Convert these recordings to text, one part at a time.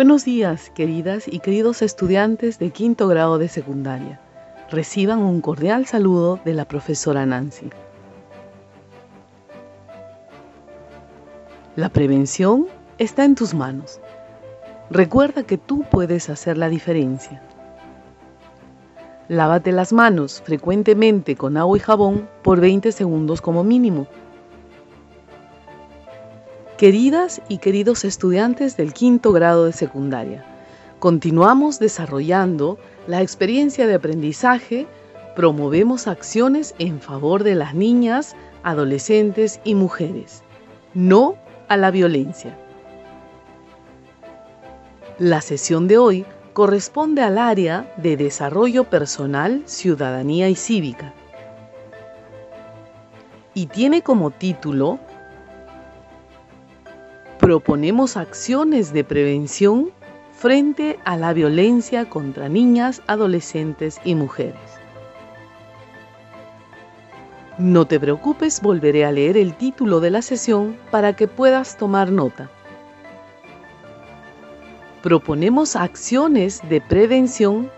Buenos días, queridas y queridos estudiantes de quinto grado de secundaria. Reciban un cordial saludo de la profesora Nancy. La prevención está en tus manos. Recuerda que tú puedes hacer la diferencia. Lávate las manos frecuentemente con agua y jabón por 20 segundos como mínimo. Queridas y queridos estudiantes del quinto grado de secundaria, continuamos desarrollando la experiencia de aprendizaje, promovemos acciones en favor de las niñas, adolescentes y mujeres. No a la violencia. La sesión de hoy corresponde al área de Desarrollo Personal, Ciudadanía y Cívica y tiene como título Proponemos acciones de prevención frente a la violencia contra niñas, adolescentes y mujeres. No te preocupes, volveré a leer el título de la sesión para que puedas tomar nota proponemos acciones de prevención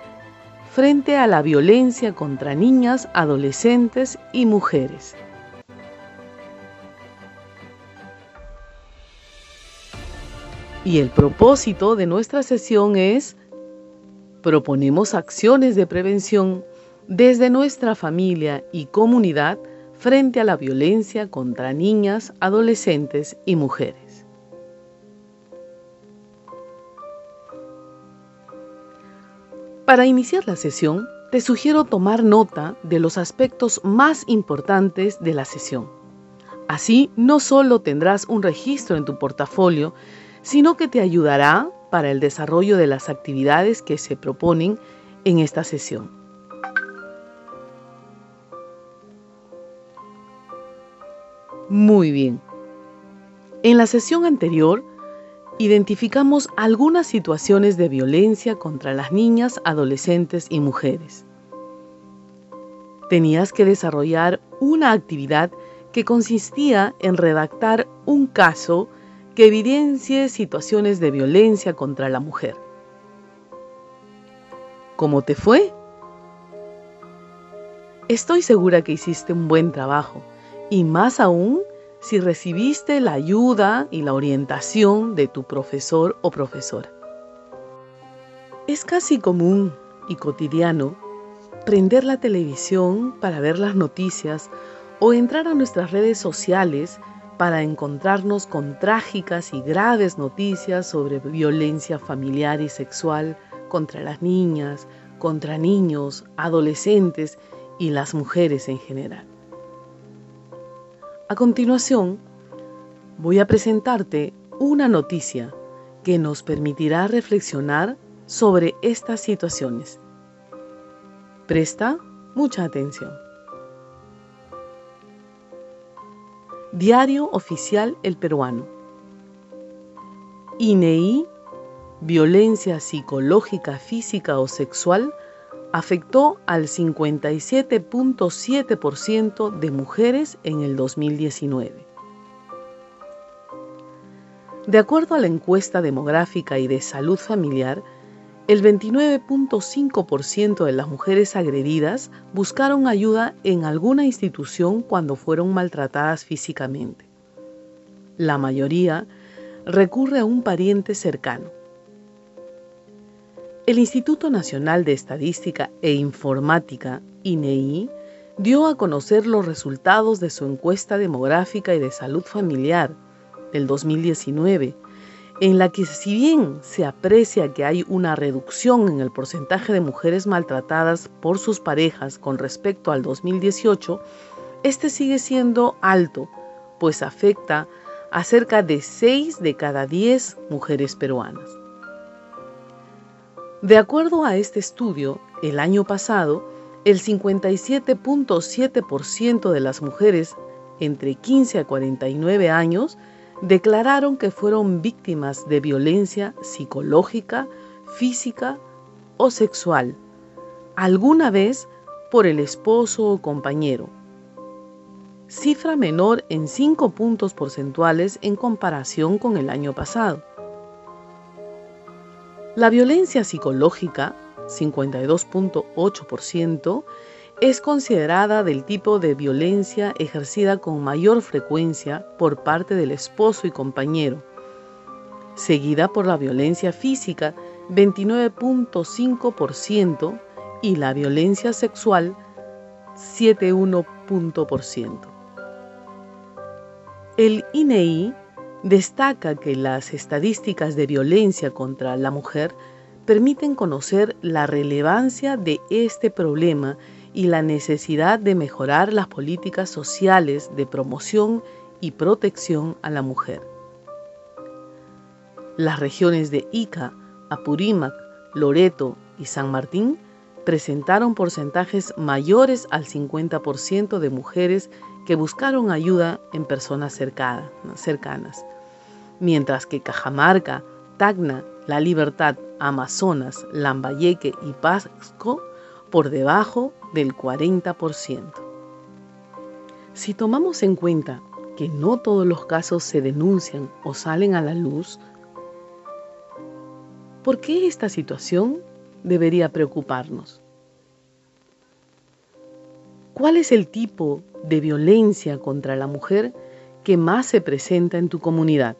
frente a la violencia contra niñas, adolescentes y mujeres. Y el propósito de nuestra sesión es, proponemos acciones de prevención desde nuestra familia y comunidad frente a la violencia contra niñas, adolescentes y mujeres. Para iniciar la sesión, te sugiero tomar nota de los aspectos más importantes de la sesión. Así, no solo tendrás un registro en tu portafolio, sino que te ayudará para el desarrollo de las actividades que se proponen en esta sesión. Muy bien. En la sesión anterior identificamos algunas situaciones de violencia contra las niñas, adolescentes y mujeres. Tenías que desarrollar una actividad que consistía en redactar un caso que evidencie situaciones de violencia contra la mujer. ¿Cómo te fue? Estoy segura que hiciste un buen trabajo y más aún si recibiste la ayuda y la orientación de tu profesor o profesora. Es casi común y cotidiano prender la televisión para ver las noticias o entrar a nuestras redes sociales para encontrarnos con trágicas y graves noticias sobre violencia familiar y sexual contra las niñas, contra niños, adolescentes y las mujeres en general. A continuación, voy a presentarte una noticia que nos permitirá reflexionar sobre estas situaciones. Presta mucha atención. Diario Oficial El Peruano. INEI, violencia psicológica, física o sexual afectó al 57.7% de mujeres en el 2019. De acuerdo a la encuesta demográfica y de salud familiar, el 29.5% de las mujeres agredidas buscaron ayuda en alguna institución cuando fueron maltratadas físicamente. La mayoría recurre a un pariente cercano. El Instituto Nacional de Estadística e Informática, INEI, dio a conocer los resultados de su encuesta demográfica y de salud familiar del 2019, en la que si bien se aprecia que hay una reducción en el porcentaje de mujeres maltratadas por sus parejas con respecto al 2018, este sigue siendo alto, pues afecta a cerca de 6 de cada 10 mujeres peruanas. De acuerdo a este estudio, el año pasado, el 57.7% de las mujeres entre 15 a 49 años declararon que fueron víctimas de violencia psicológica, física o sexual, alguna vez por el esposo o compañero, cifra menor en 5 puntos porcentuales en comparación con el año pasado. La violencia psicológica, 52.8%, es considerada del tipo de violencia ejercida con mayor frecuencia por parte del esposo y compañero, seguida por la violencia física, 29.5%, y la violencia sexual, 7.1%. El INEI destaca que las estadísticas de violencia contra la mujer permiten conocer la relevancia de este problema y la necesidad de mejorar las políticas sociales de promoción y protección a la mujer. Las regiones de Ica, Apurímac, Loreto y San Martín presentaron porcentajes mayores al 50% de mujeres que buscaron ayuda en personas cercanas, mientras que Cajamarca, Tacna, La Libertad, Amazonas, Lambayeque y Pasco por debajo del 40%. Si tomamos en cuenta que no todos los casos se denuncian o salen a la luz, ¿por qué esta situación debería preocuparnos? ¿Cuál es el tipo de violencia contra la mujer que más se presenta en tu comunidad?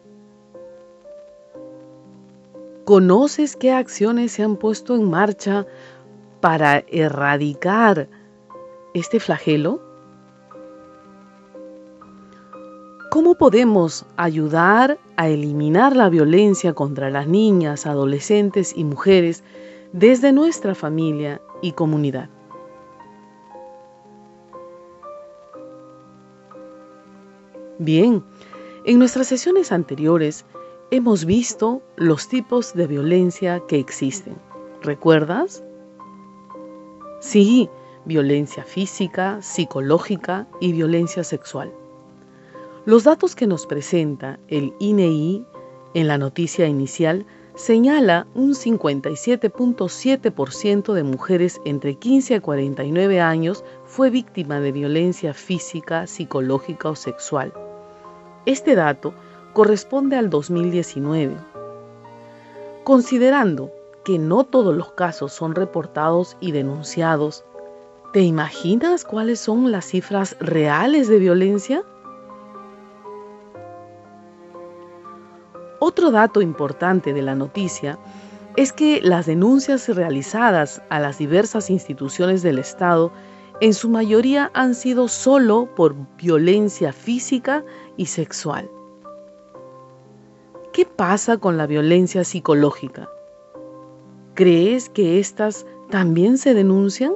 ¿Conoces qué acciones se han puesto en marcha para erradicar este flagelo? ¿Cómo podemos ayudar a eliminar la violencia contra las niñas, adolescentes y mujeres desde nuestra familia y comunidad? Bien, en nuestras sesiones anteriores hemos visto los tipos de violencia que existen. ¿Recuerdas? Sí, violencia física, psicológica y violencia sexual. Los datos que nos presenta el INEI e en la noticia inicial señala un 57.7% de mujeres entre 15 a 49 años fue víctima de violencia física, psicológica o sexual. Este dato corresponde al 2019. Considerando que no todos los casos son reportados y denunciados, ¿te imaginas cuáles son las cifras reales de violencia? Otro dato importante de la noticia es que las denuncias realizadas a las diversas instituciones del Estado en su mayoría han sido solo por violencia física y sexual. ¿Qué pasa con la violencia psicológica? ¿Crees que éstas también se denuncian?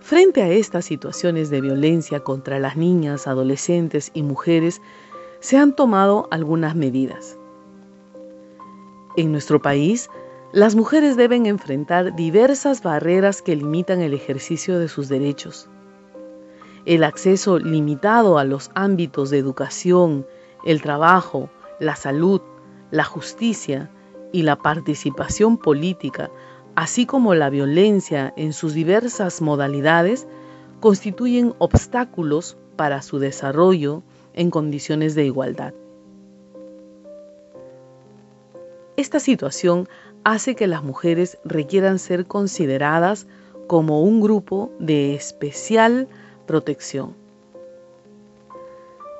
Frente a estas situaciones de violencia contra las niñas, adolescentes y mujeres, se han tomado algunas medidas. En nuestro país, las mujeres deben enfrentar diversas barreras que limitan el ejercicio de sus derechos. El acceso limitado a los ámbitos de educación, el trabajo, la salud, la justicia y la participación política, así como la violencia en sus diversas modalidades, constituyen obstáculos para su desarrollo en condiciones de igualdad. Esta situación hace que las mujeres requieran ser consideradas como un grupo de especial protección.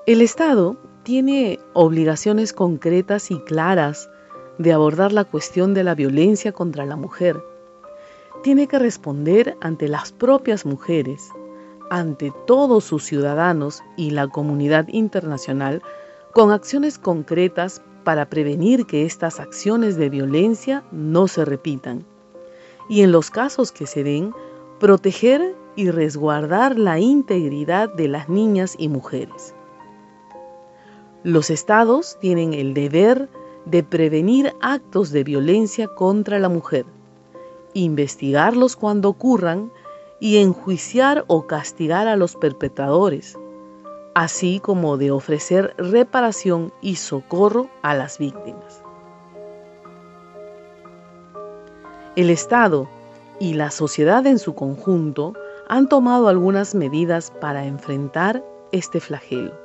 El Estado tiene obligaciones concretas y claras de abordar la cuestión de la violencia contra la mujer. Tiene que responder ante las propias mujeres, ante todos sus ciudadanos y la comunidad internacional con acciones concretas para prevenir que estas acciones de violencia no se repitan. Y en los casos que se den, proteger y resguardar la integridad de las niñas y mujeres. Los estados tienen el deber de prevenir actos de violencia contra la mujer, investigarlos cuando ocurran y enjuiciar o castigar a los perpetradores, así como de ofrecer reparación y socorro a las víctimas. El Estado y la sociedad en su conjunto han tomado algunas medidas para enfrentar este flagelo.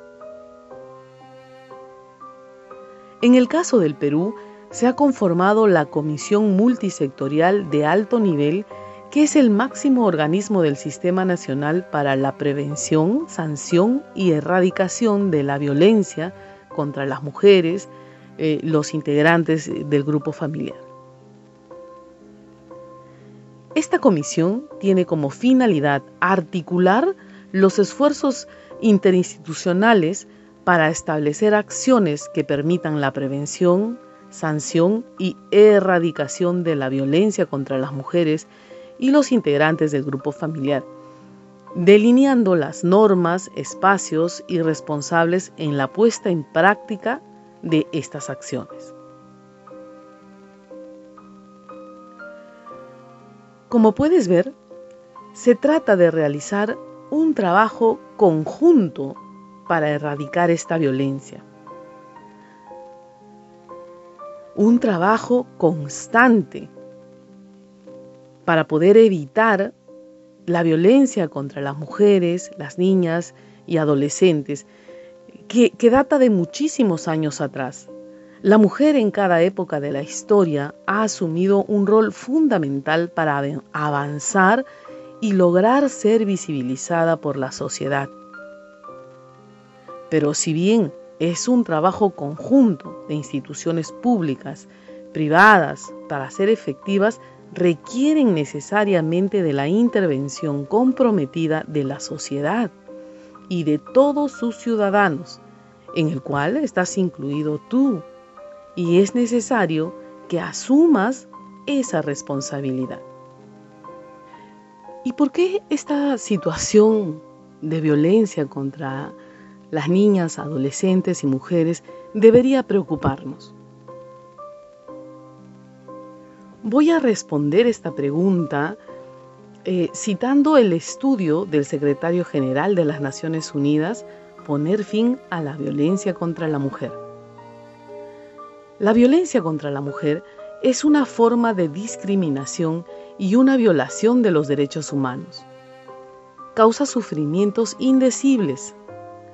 En el caso del Perú, se ha conformado la Comisión Multisectorial de Alto Nivel, que es el máximo organismo del Sistema Nacional para la Prevención, Sanción y Erradicación de la Violencia contra las mujeres, eh, los integrantes del grupo familiar. Esta comisión tiene como finalidad articular los esfuerzos interinstitucionales para establecer acciones que permitan la prevención, sanción y erradicación de la violencia contra las mujeres y los integrantes del grupo familiar, delineando las normas, espacios y responsables en la puesta en práctica de estas acciones. Como puedes ver, se trata de realizar un trabajo conjunto para erradicar esta violencia. Un trabajo constante para poder evitar la violencia contra las mujeres, las niñas y adolescentes, que, data de muchísimos años atrás. La mujer en cada época de la historia ha asumido un rol fundamental para avanzar y lograr ser visibilizada por la sociedad. Pero si bien es un trabajo conjunto de instituciones públicas, privadas, para ser efectivas, requieren necesariamente de la intervención comprometida de la sociedad y de todos sus ciudadanos, en el cual estás incluido tú, y es necesario que asumas esa responsabilidad. ¿Y por qué esta situación de violencia contra las niñas, adolescentes y mujeres debería preocuparnos? Voy a responder esta pregunta eh, citando el estudio del secretario general de las Naciones Unidas, Poner fin a la violencia contra la mujer. La violencia contra la mujer es una forma de discriminación y una violación de los derechos humanos. Causa sufrimientos indecibles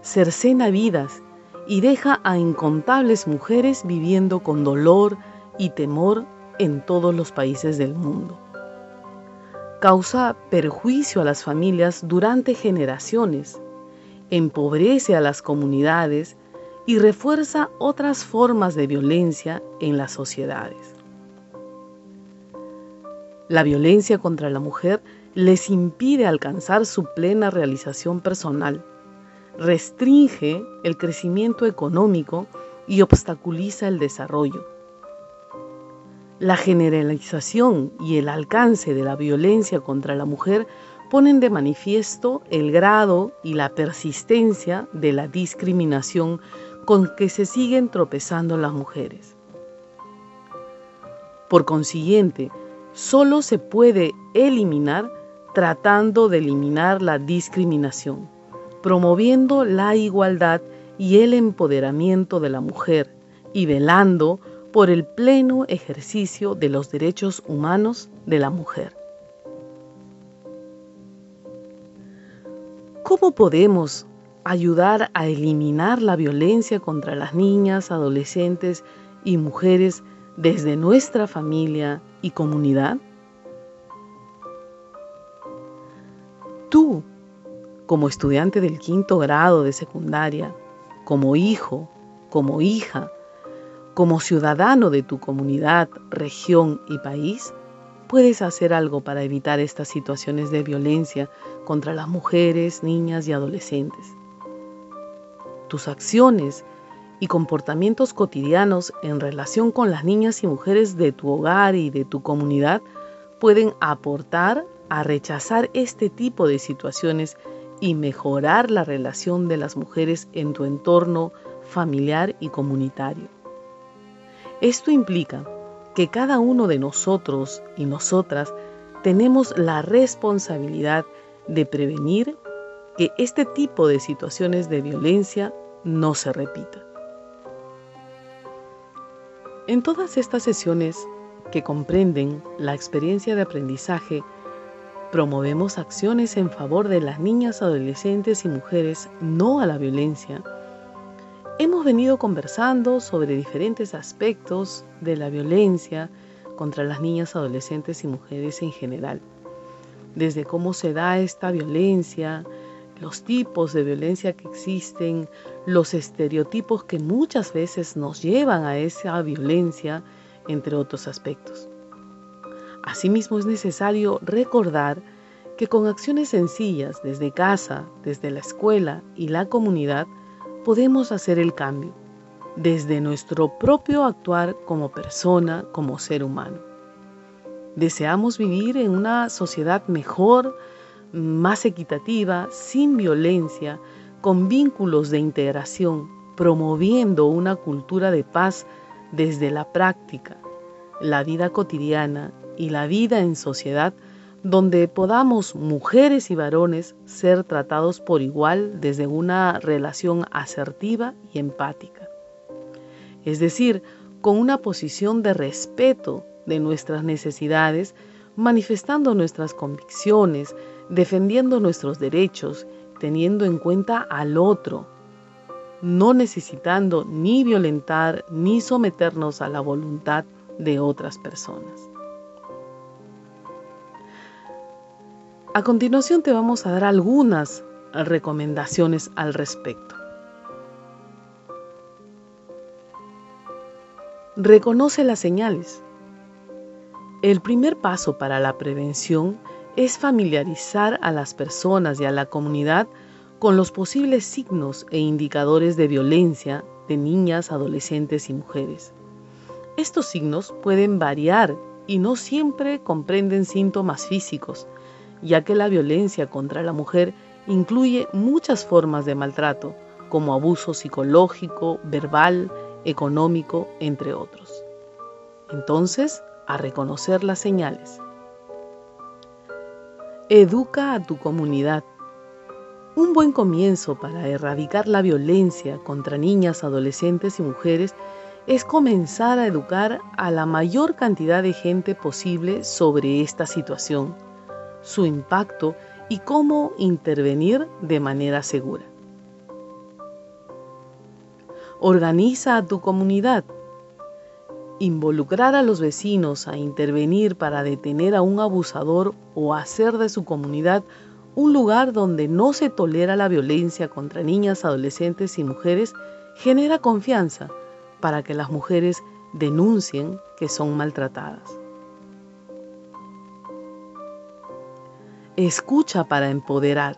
cercena vidas y deja a incontables mujeres viviendo con dolor y temor en todos los países del mundo. Causa perjuicio a las familias durante generaciones, empobrece a las comunidades y refuerza otras formas de violencia en las sociedades. La violencia contra la mujer les impide alcanzar su plena realización personal restringe el crecimiento económico y obstaculiza el desarrollo. La generalización y el alcance de la violencia contra la mujer ponen de manifiesto el grado y la persistencia de la discriminación con que se siguen tropezando las mujeres. Por consiguiente, solo se puede eliminar tratando de eliminar la discriminación promoviendo la igualdad y el empoderamiento de la mujer y velando por el pleno ejercicio de los derechos humanos de la mujer. ¿Cómo podemos ayudar a eliminar la violencia contra las niñas, adolescentes y mujeres desde nuestra familia y comunidad? Tú como estudiante del quinto grado de secundaria, como hijo, como hija, como ciudadano de tu comunidad, región y país, puedes hacer algo para evitar estas situaciones de violencia contra las mujeres, niñas y adolescentes. Tus acciones y comportamientos cotidianos en relación con las niñas y mujeres de tu hogar y de tu comunidad pueden aportar a rechazar este tipo de situaciones y mejorar la relación de las mujeres en tu entorno familiar y comunitario. Esto implica que cada uno de nosotros y nosotras tenemos la responsabilidad de prevenir que este tipo de situaciones de violencia no se repita. En todas estas sesiones que comprenden la experiencia de aprendizaje, promovemos acciones en favor de las niñas, adolescentes y mujeres no a la violencia. Hemos venido conversando sobre diferentes aspectos de la violencia contra las niñas, adolescentes y mujeres en general. Desde cómo se da esta violencia, los tipos de violencia que existen, los estereotipos que muchas veces nos llevan a esa violencia, entre otros aspectos. Asimismo es necesario recordar que con acciones sencillas desde casa, desde la escuela y la comunidad, podemos hacer el cambio, desde nuestro propio actuar como persona, como ser humano. Deseamos vivir en una sociedad mejor, más equitativa, sin violencia, con vínculos de integración, promoviendo una cultura de paz desde la práctica, la vida cotidiana y la vida en sociedad, donde podamos mujeres y varones ser tratados por igual desde una relación asertiva y empática. Es decir, con una posición de respeto de nuestras necesidades, manifestando nuestras convicciones, defendiendo nuestros derechos, teniendo en cuenta al otro, no necesitando ni violentar ni someternos a la voluntad de otras personas. A continuación te vamos a dar algunas recomendaciones al respecto. Reconoce las señales. El primer paso para la prevención es familiarizar a las personas y a la comunidad con los posibles signos e indicadores de violencia de niñas, adolescentes y mujeres. Estos signos pueden variar y no siempre comprenden síntomas físicos, ya que la violencia contra la mujer incluye muchas formas de maltrato, como abuso psicológico, verbal, económico, entre otros. Entonces, a reconocer las señales. Educa a tu comunidad. Un buen comienzo para erradicar la violencia contra niñas, adolescentes y mujeres es comenzar a educar a la mayor cantidad de gente posible sobre esta situación, su impacto y cómo intervenir de manera segura. Organiza a tu comunidad Involucrar a los vecinos a intervenir para detener a un abusador o hacer de su comunidad un lugar donde no se tolera la violencia contra niñas, adolescentes y mujeres genera confianza para que las mujeres denuncien que son maltratadas. Escucha para empoderar.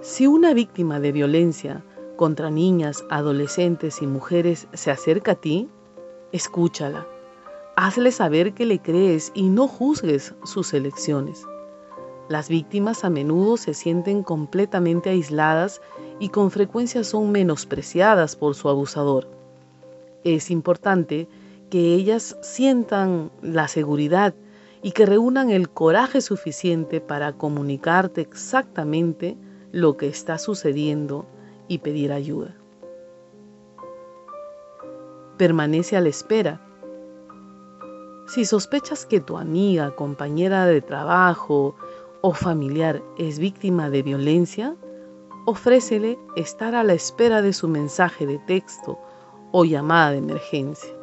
Si una víctima de violencia contra niñas, adolescentes y mujeres se acerca a ti, Escúchala. Hazle saber que le crees y no juzgues sus elecciones. Las víctimas a menudo se sienten completamente aisladas y con frecuencia son menospreciadas por su abusador. Es importante que ellas sientan la seguridad y que reúnan el coraje suficiente para comunicarte exactamente lo que está sucediendo y pedir ayuda permanece a la espera. Si sospechas que tu amiga, compañera de trabajo o familiar es víctima de violencia, ofrécele estar a la espera de su mensaje de texto o llamada de emergencia.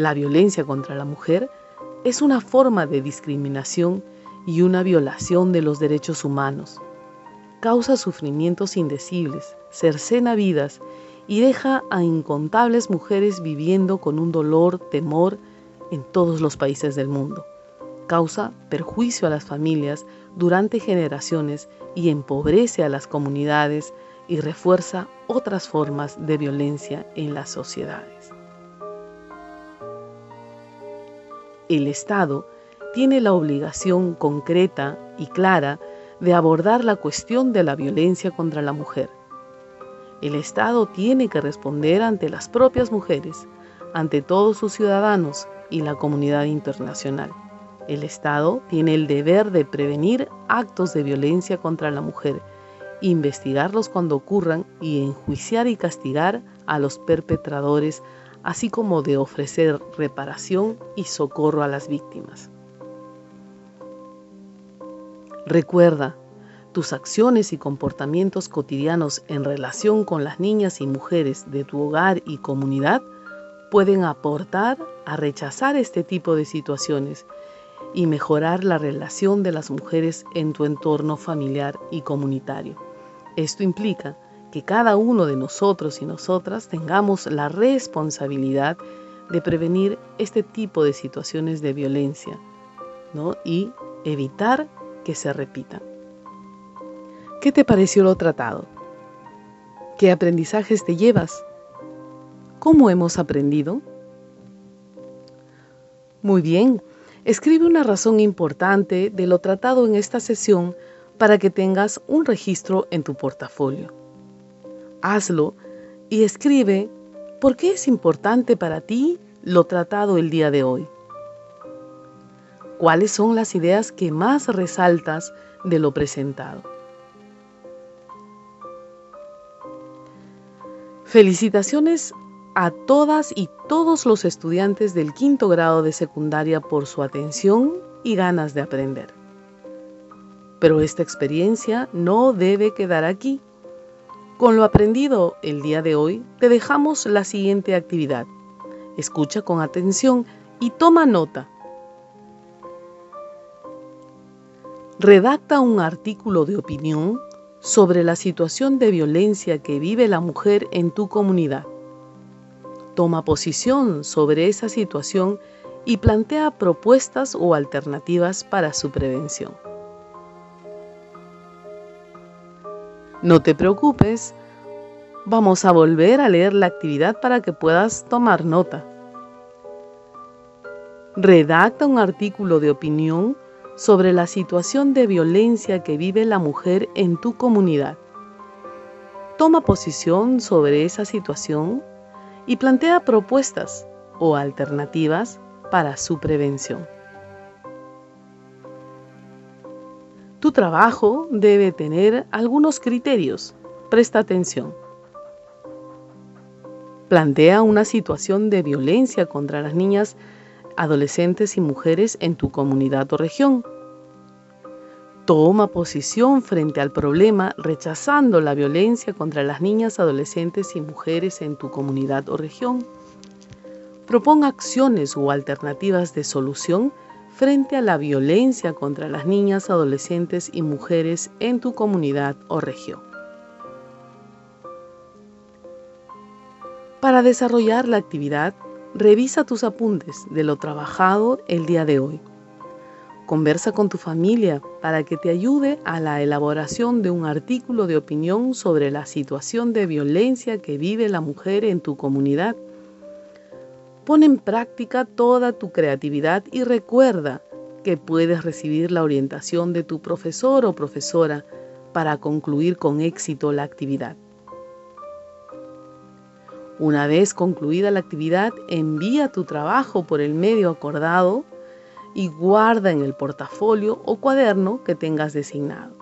La violencia contra la mujer es una forma de discriminación y una violación de los derechos humanos causa sufrimientos indecibles, cercena vidas y deja a incontables mujeres viviendo con un dolor, temor en todos los países del mundo. Causa perjuicio a las familias durante generaciones y empobrece a las comunidades y refuerza otras formas de violencia en las sociedades. El Estado tiene la obligación concreta y clara de abordar la cuestión de la violencia contra la mujer. El Estado tiene que responder ante las propias mujeres, ante todos sus ciudadanos y la comunidad internacional. El Estado tiene el deber de prevenir actos de violencia contra la mujer, investigarlos cuando ocurran y enjuiciar y castigar a los perpetradores, así como de ofrecer reparación y socorro a las víctimas. Recuerda, tus acciones y comportamientos cotidianos en relación con las niñas y mujeres de tu hogar y comunidad pueden aportar a rechazar este tipo de situaciones y mejorar la relación de las mujeres en tu entorno familiar y comunitario. Esto implica que cada uno de nosotros y nosotras tengamos la responsabilidad de prevenir este tipo de situaciones de violencia ¿no? y evitar que se repitan. ¿Qué te pareció lo tratado? ¿Qué aprendizajes te llevas? ¿Cómo hemos aprendido? Muy bien, escribe una razón importante de lo tratado en esta sesión para que tengas un registro en tu portafolio. Hazlo y escribe por qué es importante para ti lo tratado el día de hoy. ¿Cuáles son las ideas que más resaltas de lo presentado? Felicitaciones a todas y todos los estudiantes del quinto grado de secundaria por su atención y ganas de aprender. Pero esta experiencia no debe quedar aquí. Con lo aprendido el día de hoy, te dejamos la siguiente actividad. Escucha con atención y toma nota. Redacta un artículo de opinión sobre la situación de violencia que vive la mujer en tu comunidad. Toma posición sobre esa situación y plantea propuestas o alternativas para su prevención. No te preocupes, vamos a volver a leer la actividad para que puedas tomar nota. Redacta un artículo de opinión sobre la situación de violencia que vive la mujer en tu comunidad. Toma posición sobre esa situación y plantea propuestas o alternativas para su prevención. Tu trabajo debe tener algunos criterios. Presta atención. Plantea una situación de violencia contra las niñas adolescentes y mujeres en tu comunidad o región. Toma posición frente al problema rechazando la violencia contra las niñas, adolescentes y mujeres en tu comunidad o región. Proponga acciones o alternativas de solución frente a la violencia contra las niñas, adolescentes y mujeres en tu comunidad o región. Para desarrollar la actividad, Revisa tus apuntes de lo trabajado el día de hoy. Conversa con tu familia para que te ayude a la elaboración de un artículo de opinión sobre la situación de violencia que vive la mujer en tu comunidad. Pon en práctica toda tu creatividad y recuerda que puedes recibir la orientación de tu profesor o profesora para concluir con éxito la actividad. Una vez concluida la actividad, envía tu trabajo por el medio acordado y guarda en el portafolio o cuaderno que tengas designado.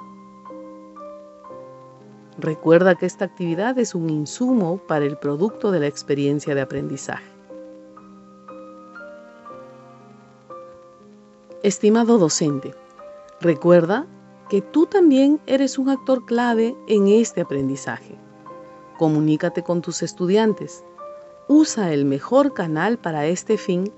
Recuerda que esta actividad es un insumo para el producto de la experiencia de aprendizaje. Estimado docente, recuerda que tú también eres un actor clave en este aprendizaje. Comunícate con tus estudiantes. Usa el mejor canal para este fin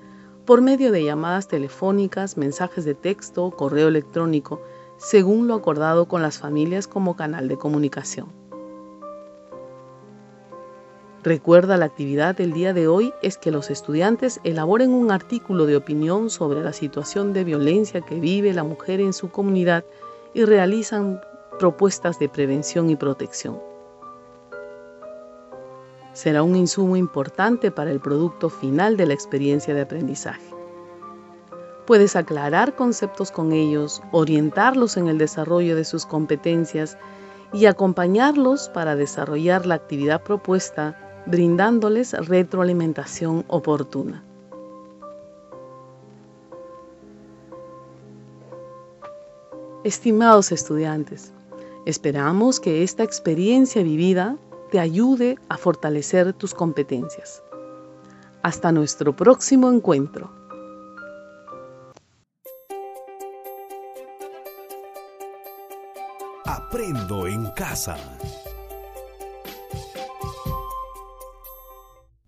por medio de llamadas telefónicas, mensajes de texto, correo electrónico, según lo acordado con las familias como canal de comunicación. Recuerda la actividad del día de hoy es que los estudiantes elaboren un artículo de opinión sobre la situación de violencia que vive la mujer en su comunidad y realizan propuestas de prevención y protección será un insumo importante para el producto final de la experiencia de aprendizaje. Puedes aclarar conceptos con ellos, orientarlos en el desarrollo de sus competencias y acompañarlos para desarrollar la actividad propuesta, brindándoles retroalimentación oportuna. Estimados estudiantes, esperamos que esta experiencia vivida te ayude a fortalecer tus competencias. Hasta nuestro próximo encuentro. Aprendo en casa.